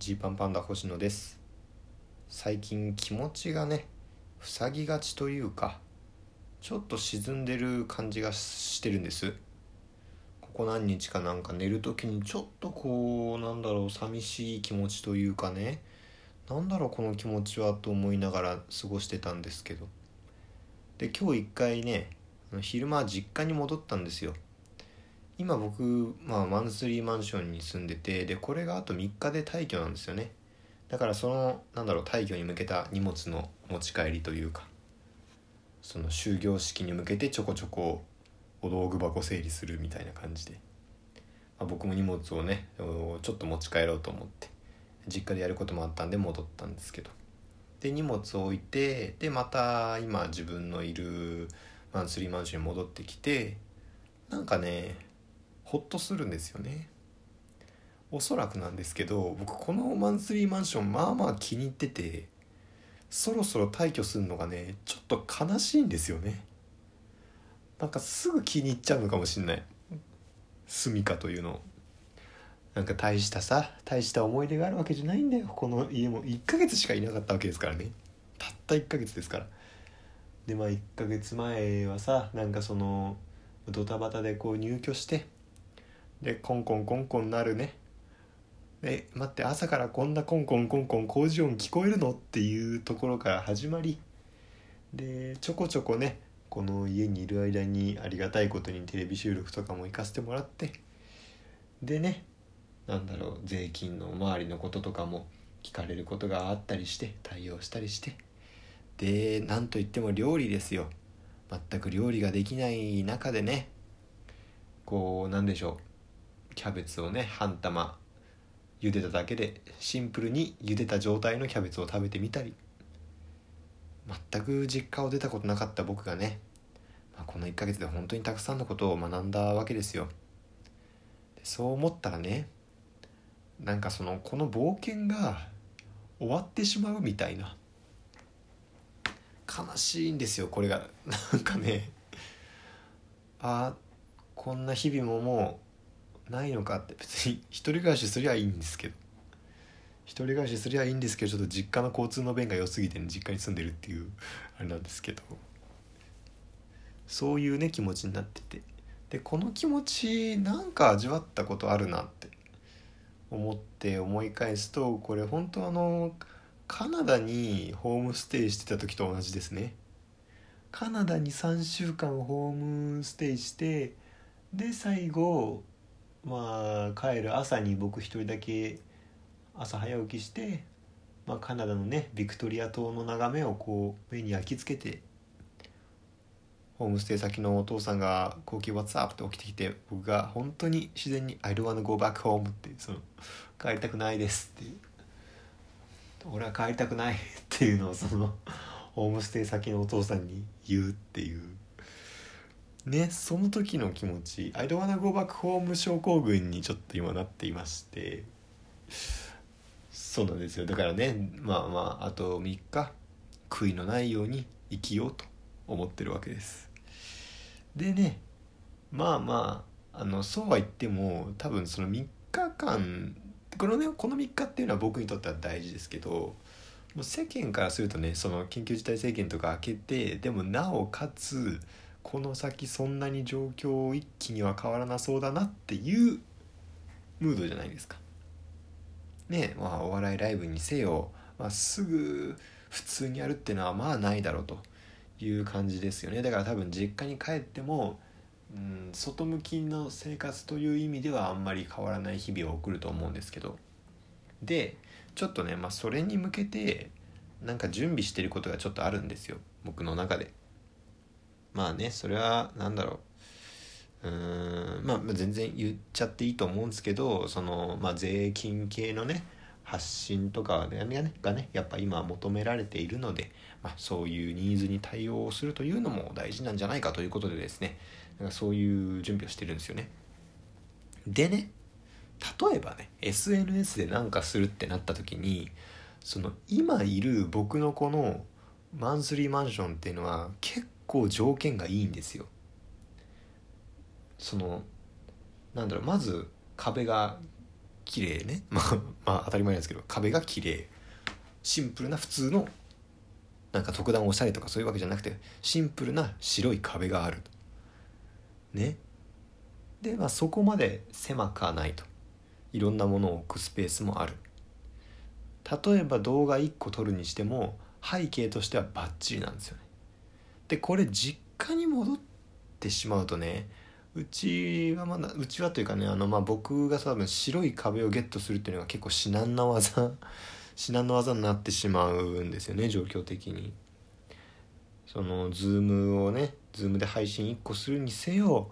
ジーパンパンダ星野です。最近気持ちがね塞ぎがちというかちょっと沈んでる感じがしてるんです。ここ何日かなんか寝る時にちょっとこうなんだろう寂しい気持ちというかねなんだろうこの気持ちはと思いながら過ごしてたんですけど。で今日一回ね昼間実家に戻ったんですよ。今僕、まあ、マンスリーマンションに住んでてでこれがあと3日で退去なんですよね。だからそのなんだろう退去に向けた荷物の持ち帰りというかその終業式に向けてちょこちょこお道具箱整理するみたいな感じで、まあ、僕も荷物をねちょっと持ち帰ろうと思って実家でやることもあったんで戻ったんですけど。で荷物を置いてでまた今自分のいるマンスリーマンションに戻ってきてなんかねほっとするんですよね。おそらくなんですけど僕このマンスリーマンションまあまあ気に入っててそろそろ退去するのがねちょっと悲しいんですよね。なんかすぐ気に入っちゃうのかもしんない。住みかというの。なんか大したさ大した思い出があるわけじゃないんだよ。この家も。1ヶ月しかいなかったわけですからね。たった1ヶ月ですから。でまあ1ヶ月前はさなんかそのドタバタでこう入居してでコンコンコンコンなるね。え待って朝からこんなコンコンコンコン工事音聞こえるの？っていうところから始まり。でちょこちょこねこの家にいる間にありがたいことにテレビ収録とかも行かせてもらって。でねなんだろう税金の周りのこととかも聞かれることがあったりして対応したりして。でなんといっても料理ですよ。全く料理ができない中でねこうなんでしょう。キャベツをね半玉茹でただけでシンプルに茹でた状態のキャベツを食べてみたり全く実家を出たことなかった僕がね、まあ、この1ヶ月で本当にたくさんのことを学んだわけですよ。そう思ったらねなんかそのこの冒険が終わってしまうみたいな悲しいんですよこれが。なんかねあこんな日々ももうないのかって別に一人暮らしすりゃいいんですけど。一人暮らしすりゃいいんですけどちょっと実家の交通の便が良すぎて、ね、実家に住んでるっていうあれなんですけど。そういうね気持ちになってて。でこの気持ちなんか味わったことあるなって思って思い返すとこれ本当あのカナダにホームステイしてた時と同じですね。カナダに3週間ホームステイしてで最後まあ帰る朝に僕一人だけ朝早起きして、まあ、カナダのねビクトリア島の眺めをこう目に焼き付けてホームステイ先のお父さんが「高級 What's up?」って起きてきて僕が本当に自然に「I don't wanna go back home」ってその「帰りたくないです」っていう「俺は帰りたくない」っていうのをそのホームステイ先のお父さんに言うっていうねその時の気持ち「I don't wanna go back home」症候群にちょっと今なっていまして。そうなんですよ。だからねまあまああと3日悔いのないように生きようと思ってるわけです。でねまあまああのそうは言っても多分その3日間このねこの3日っていうのは僕にとっては大事ですけどもう世間からするとねその緊急事態宣言とか明けてでもなおかつこの先そんなに状況一気には変わらなそうだなっていうムードじゃないですか。ねまあお笑いライブにせよ、まあ、すぐ普通にやるっていうのはまあないだろうという感じですよねだから多分実家に帰っても、うん、外向きの生活という意味ではあんまり変わらない日々を送ると思うんですけどでちょっとね、まあ、それに向けてなんか準備してることがちょっとあるんですよ僕の中で。まあねそれは何だろううーんまあ全然言っちゃっていいと思うんですけどその、まあ、税金系のね発信とかがねがねやっぱ今求められているので、まあ、そういうニーズに対応するというのも大事なんじゃないかということでですねなんかそういう準備をしてるんですよね。でね例えばね SNS で何かするってなった時にその今いる僕のこのマンスリーマンションっていうのは結構条件がいいんですよ。そのなんだろうまず壁が綺麗ね。まあまあ当たり前なんですけど壁が綺麗。シンプルな普通のなんか特段おしゃれとかそういうわけじゃなくてシンプルな白い壁があるね。でまあそこまで狭くはないと。いろんなものを置くスペースもある。例えば動画1個撮るにしても背景としてはバッチリなんですよね。でこれ実家に戻ってしまうとねうちはまだうちはというかねあのまあ僕が多分白い壁をゲットするっていうのが結構至難な技 至難の技になってしまうんですよね状況的に。そのズームをねズームで配信1個するにせよ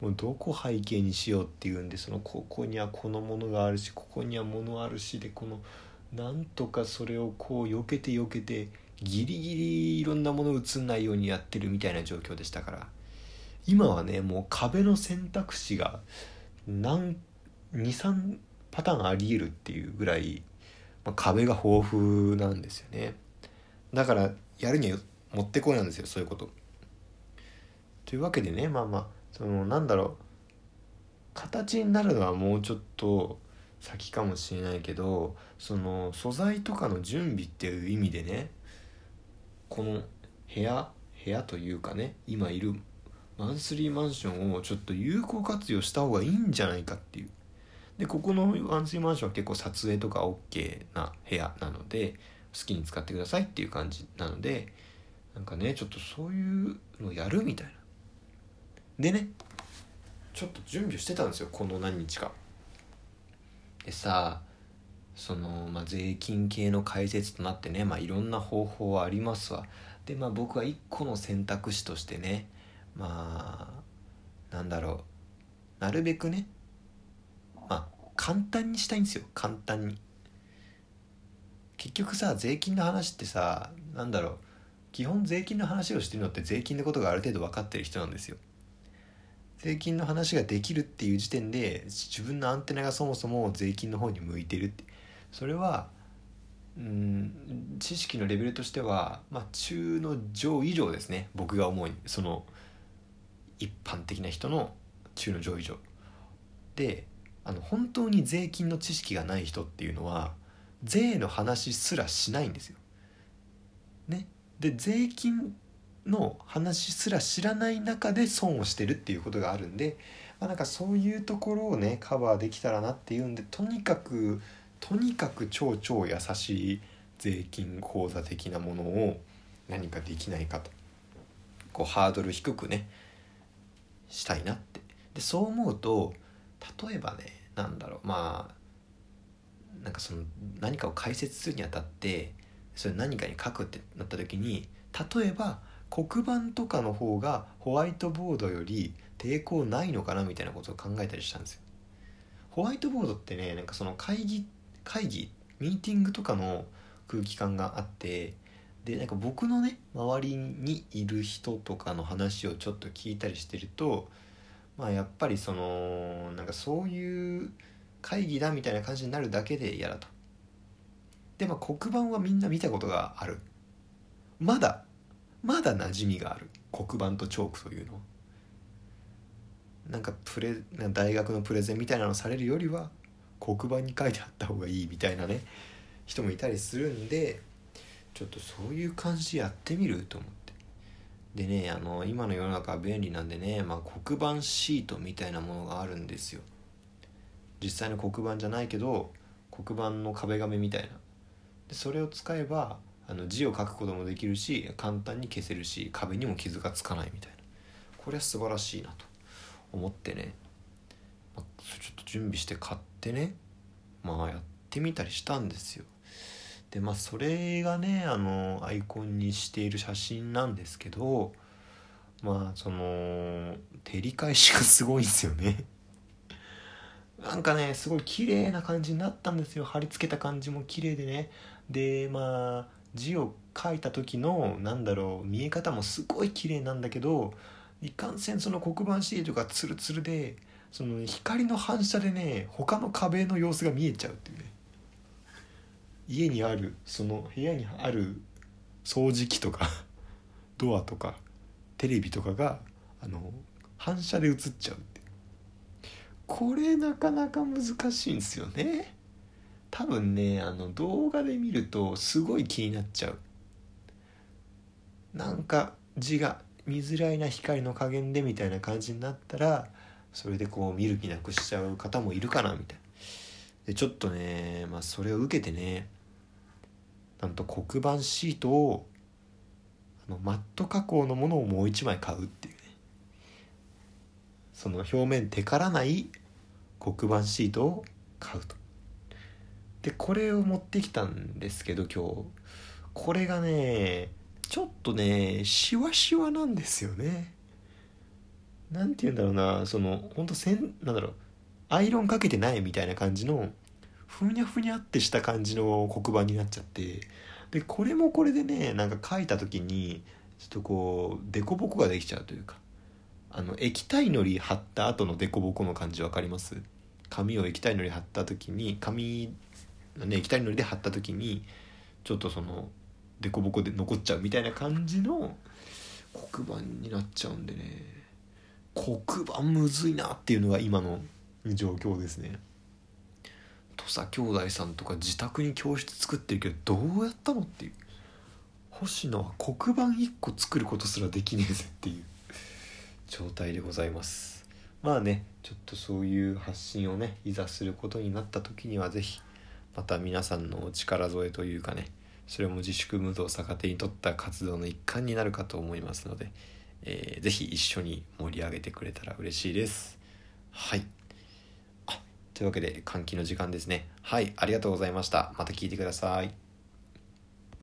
もうどこ背景にしようっていうんでそのここにはこのものがあるしここにはものあるしでこのなんとかそれをこう避けて避けてギリギリいろんなもの映んないようにやってるみたいな状況でしたから。今はねもう壁の選択肢が23パターンありえるっていうぐらい、まあ、壁が豊富なんですよね。だからやるにはもってこいなんですよそういうこと。というわけでねまあまあそのなんだろう。形になるのはもうちょっと先かもしれないけどその素材とかの準備っていう意味でねこの部屋部屋というかね今いるマンスリーマンションをちょっと有効活用した方がいいんじゃないかっていう。でここのマンスリーマンションは結構撮影とか OK な部屋なので好きに使ってくださいっていう感じなのでなんかねちょっとそういうのやるみたいな。でねちょっと準備してたんですよこの何日か。でさその、まあ、税金系の解説となってね、まあ、いろんな方法はありますわ。でまあ僕は一個の選択肢としてねまあなんだろう。なるべくねまあ簡単にしたいんですよ。簡単に。結局さ税金の話ってさなんだろう。基本税金の話をしてるのって税金のことがある程度分かってる人なんですよ。税金の話ができるっていう時点で自分のアンテナがそもそも税金の方に向いてるって。それはうん知識のレベルとしては、まあ、中の上以上ですね。僕が思うその一般的な人の中の上以上。であの本当に税金の知識がない人っていうのは税の話すらしないんですよ。ね、で税金の話すら知らない中で損をしてるっていうことがあるんで、まあ、なんかそういうところをねカバーできたらなっていうんでとにかくとにかく超超優しい税金口座的なものを何かできないかとこうハードル低くねしたいなってでそう思うと例えばねなんだろうまあなんかその何かを解説するにあたってそれ何かに書くってなった時に例えば黒板とかの方がホワイトボードより抵抗ないのかなみたいなことを考えたりしたんですよ。ホワイトボードってねなんかその会議会議ミーティングとかの空気感があってでなんか僕のね周りにいる人とかの話をちょっと聞いたりしてるとまあやっぱりそのなんかそういう会議だみたいな感じになるだけで嫌だと。でまあ黒板はみんな見たことがある。まだまだ馴染みがある黒板とチョークというのなんかプレ大学のプレゼンみたいなのされるよりは黒板に書いてあった方がいいみたいなね人もいたりするんでちょっとそういう感じやってみると思って。でねあの今の世の中は便利なんでね、まあ、黒板シートみたいなものがあるんですよ。実際の黒板じゃないけど黒板の壁紙みたいな。でそれを使えばあの字を書くこともできるし簡単に消せるし壁にも傷がつかないみたいな。これは素晴らしいなと思ってね、ちょっと準備して買ってねまあやってみたりしたんですよ。でまあそれがねあのアイコンにしている写真なんですけどまあその照り返しがすごいんですよね。なんかねすごい綺麗な感じになったんですよ。貼り付けた感じも綺麗でね。でまあ字を書いた時のなんだろう見え方もすごい綺麗なんだけどいかんせんその黒板シートがツルツルでその光の反射でね他の壁の様子が見えちゃうっていうね。家にあるその部屋にある掃除機とか ドアとかテレビとかがあの反射で映っちゃうってこれなかなか難しいんですよね。多分ねあの動画で見るとすごい気になっちゃう。なんか字が見づらいな光の加減でみたいな感じになったらそれでこう見る気なくしちゃう方もいるかなみたいな。でちょっとねまあそれを受けてねなんと黒板シートをあのマット加工のものをもう一枚買うっていうね。その表面テカらない黒板シートを買うと。でこれを持ってきたんですけど今日。これがねちょっとねシワシワなんですよね。なんて言うんだろうなそのほんとせんなんだろうアイロンかけてないみたいな感じのふにゃふにゃってした感じの黒板になっちゃってでこれもこれでねなんか書いた時にちょっとこう凸凹ができちゃうというかあの液体のり貼った後の凸凹の感じ分かります？紙を液体のり貼った時に紙のね液体のりで貼った時にちょっとその凸凹で残っちゃうみたいな感じの黒板になっちゃうんでね。黒板むずいなっていうのが今の状況ですね。土佐兄弟さんとか自宅に教室作ってるけどどうやったのっていう。星野は黒板1個作ることすらできねえぜっていう。状態でございます。まあねちょっとそういう発信をねいざすることになった時には是非また皆さんの力添えというかねそれも自粛ムードを逆手に取った活動の一環になるかと思いますので、えー、ぜひ一緒に盛り上げてくれたら嬉しいです。はい。というわけで換気の時間ですね。はいありがとうございました。また聞いてください。